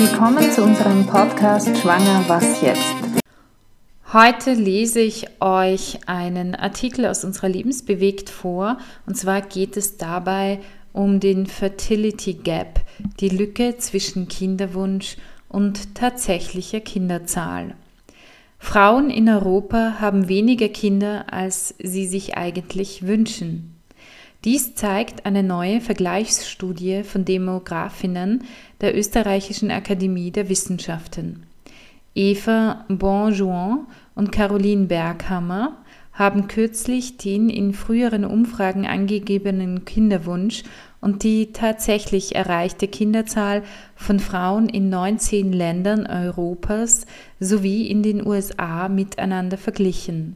Willkommen zu unserem Podcast Schwanger, was jetzt? Heute lese ich euch einen Artikel aus unserer Lebensbewegt vor. Und zwar geht es dabei um den Fertility Gap, die Lücke zwischen Kinderwunsch und tatsächlicher Kinderzahl. Frauen in Europa haben weniger Kinder, als sie sich eigentlich wünschen. Dies zeigt eine neue Vergleichsstudie von Demografinnen der Österreichischen Akademie der Wissenschaften. Eva Bonjouan und Caroline Berghammer haben kürzlich den in früheren Umfragen angegebenen Kinderwunsch und die tatsächlich erreichte Kinderzahl von Frauen in 19 Ländern Europas sowie in den USA miteinander verglichen.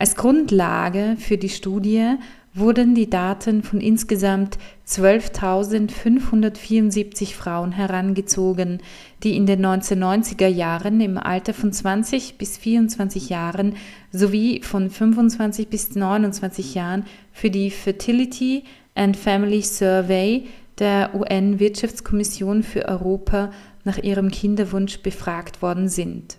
Als Grundlage für die Studie wurden die Daten von insgesamt 12.574 Frauen herangezogen, die in den 1990er Jahren im Alter von 20 bis 24 Jahren sowie von 25 bis 29 Jahren für die Fertility and Family Survey der UN-Wirtschaftskommission für Europa nach ihrem Kinderwunsch befragt worden sind.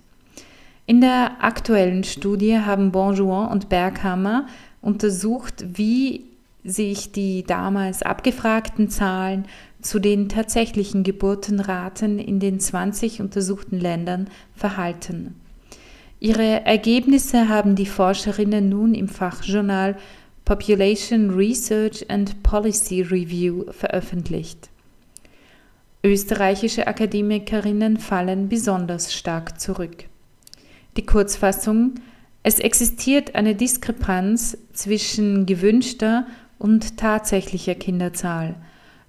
In der aktuellen Studie haben Bonjour und Berghammer untersucht, wie sich die damals abgefragten Zahlen zu den tatsächlichen Geburtenraten in den 20 untersuchten Ländern verhalten. Ihre Ergebnisse haben die Forscherinnen nun im Fachjournal Population Research and Policy Review veröffentlicht. Österreichische Akademikerinnen fallen besonders stark zurück. Die Kurzfassung es existiert eine Diskrepanz zwischen gewünschter und tatsächlicher Kinderzahl.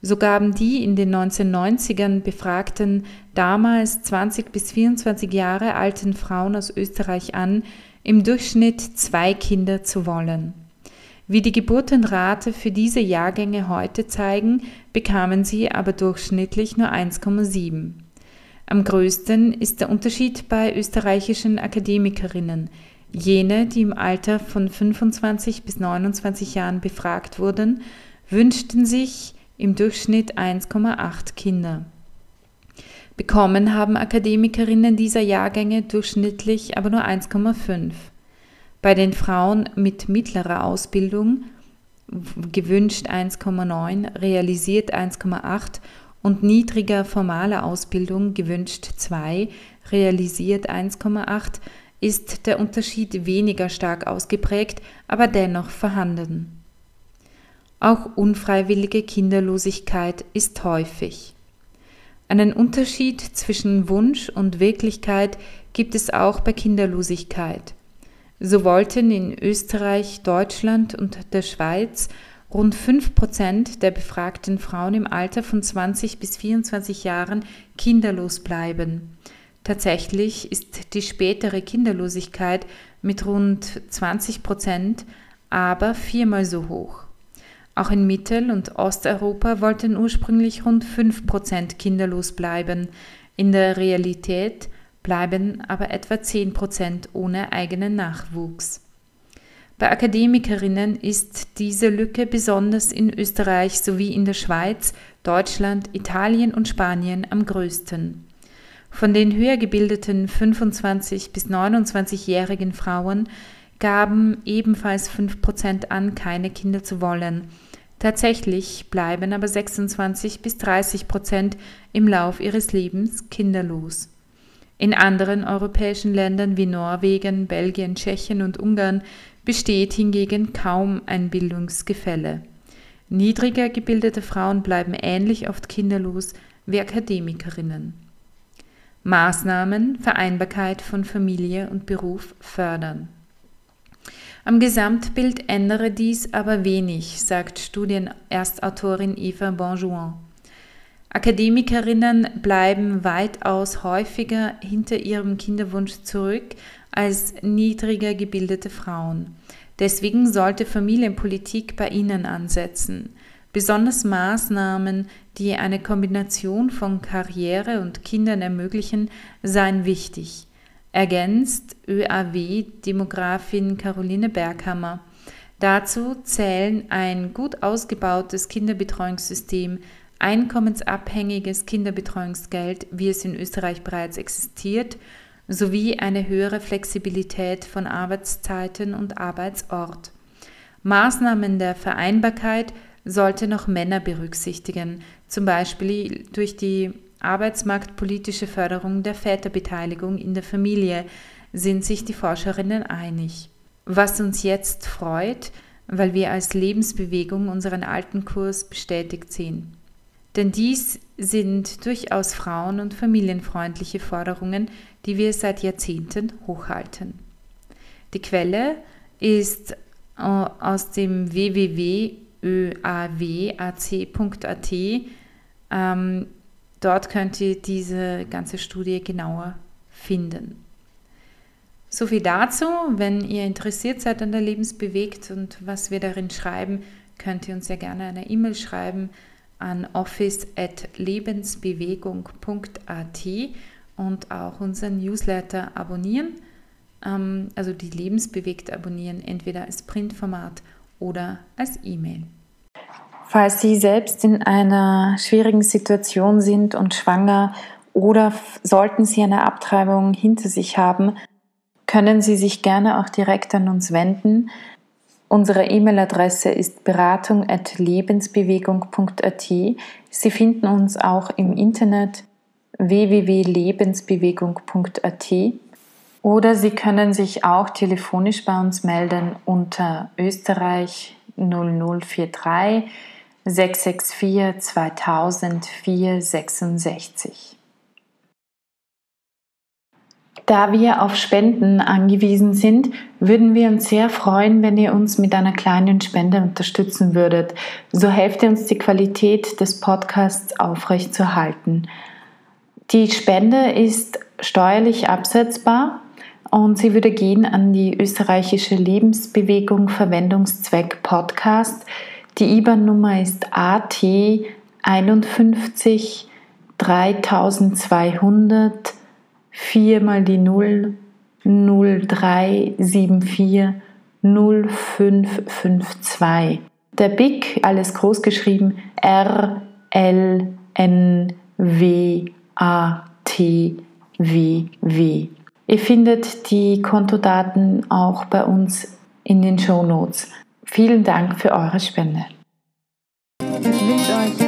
So gaben die in den 1990ern befragten, damals 20 bis 24 Jahre alten Frauen aus Österreich an, im Durchschnitt zwei Kinder zu wollen. Wie die Geburtenrate für diese Jahrgänge heute zeigen, bekamen sie aber durchschnittlich nur 1,7. Am größten ist der Unterschied bei österreichischen Akademikerinnen. Jene, die im Alter von 25 bis 29 Jahren befragt wurden, wünschten sich im Durchschnitt 1,8 Kinder. Bekommen haben Akademikerinnen dieser Jahrgänge durchschnittlich aber nur 1,5. Bei den Frauen mit mittlerer Ausbildung gewünscht 1,9, realisiert 1,8 und niedriger formaler Ausbildung gewünscht 2, realisiert 1,8 ist der Unterschied weniger stark ausgeprägt, aber dennoch vorhanden. Auch unfreiwillige Kinderlosigkeit ist häufig. Einen Unterschied zwischen Wunsch und Wirklichkeit gibt es auch bei Kinderlosigkeit. So wollten in Österreich, Deutschland und der Schweiz rund 5 Prozent der befragten Frauen im Alter von 20 bis 24 Jahren kinderlos bleiben. Tatsächlich ist die spätere Kinderlosigkeit mit rund 20 Prozent aber viermal so hoch. Auch in Mittel- und Osteuropa wollten ursprünglich rund 5 Prozent kinderlos bleiben. In der Realität bleiben aber etwa 10 Prozent ohne eigenen Nachwuchs. Bei Akademikerinnen ist diese Lücke besonders in Österreich sowie in der Schweiz, Deutschland, Italien und Spanien am größten. Von den höher gebildeten 25 bis 29-jährigen Frauen gaben ebenfalls 5% an, keine Kinder zu wollen. Tatsächlich bleiben aber 26 bis 30 Prozent im Lauf ihres Lebens kinderlos. In anderen europäischen Ländern wie Norwegen, Belgien, Tschechien und Ungarn besteht hingegen kaum ein Bildungsgefälle. Niedriger gebildete Frauen bleiben ähnlich oft kinderlos wie Akademikerinnen. Maßnahmen Vereinbarkeit von Familie und Beruf fördern. Am Gesamtbild ändere dies aber wenig, sagt Studienerstautorin Eva Bonjouan. Akademikerinnen bleiben weitaus häufiger hinter ihrem Kinderwunsch zurück als niedriger gebildete Frauen. Deswegen sollte Familienpolitik bei ihnen ansetzen. Besonders Maßnahmen, die eine Kombination von Karriere und Kindern ermöglichen, seien wichtig, ergänzt ÖAW-Demografin Caroline Berghammer. Dazu zählen ein gut ausgebautes Kinderbetreuungssystem, einkommensabhängiges Kinderbetreuungsgeld, wie es in Österreich bereits existiert, sowie eine höhere Flexibilität von Arbeitszeiten und Arbeitsort. Maßnahmen der Vereinbarkeit sollte noch Männer berücksichtigen, zum Beispiel durch die arbeitsmarktpolitische Förderung der Väterbeteiligung in der Familie, sind sich die Forscherinnen einig. Was uns jetzt freut, weil wir als Lebensbewegung unseren alten Kurs bestätigt sehen. Denn dies sind durchaus frauen- und familienfreundliche Forderungen, die wir seit Jahrzehnten hochhalten. Die Quelle ist äh, aus dem www.öawac.at. Ähm, dort könnt ihr diese ganze Studie genauer finden. So viel dazu. Wenn ihr interessiert seid an der Lebensbewegt und was wir darin schreiben, könnt ihr uns sehr gerne eine E-Mail schreiben an office.lebensbewegung.at und auch unseren Newsletter abonnieren, ähm, also die Lebensbewegt abonnieren, entweder als Printformat oder als E-Mail. Falls Sie selbst in einer schwierigen Situation sind und schwanger oder sollten Sie eine Abtreibung hinter sich haben, können Sie sich gerne auch direkt an uns wenden. Unsere E-Mail-Adresse ist beratung.lebensbewegung.at. Sie finden uns auch im Internet www.lebensbewegung.at oder Sie können sich auch telefonisch bei uns melden unter Österreich 0043 664 2000 466. Da wir auf Spenden angewiesen sind, würden wir uns sehr freuen, wenn ihr uns mit einer kleinen Spende unterstützen würdet. So helft ihr uns, die Qualität des Podcasts aufrechtzuerhalten. Die Spende ist steuerlich absetzbar und sie würde gehen an die österreichische Lebensbewegung Verwendungszweck Podcast. Die IBAN-Nummer ist AT 51 3200 4 mal die 0, 0374 0552. Der BIC, alles groß geschrieben, R, L, N, W, A, T, W, W. Ihr findet die Kontodaten auch bei uns in den Show Notes. Vielen Dank für eure Spende. Ich wünsche euch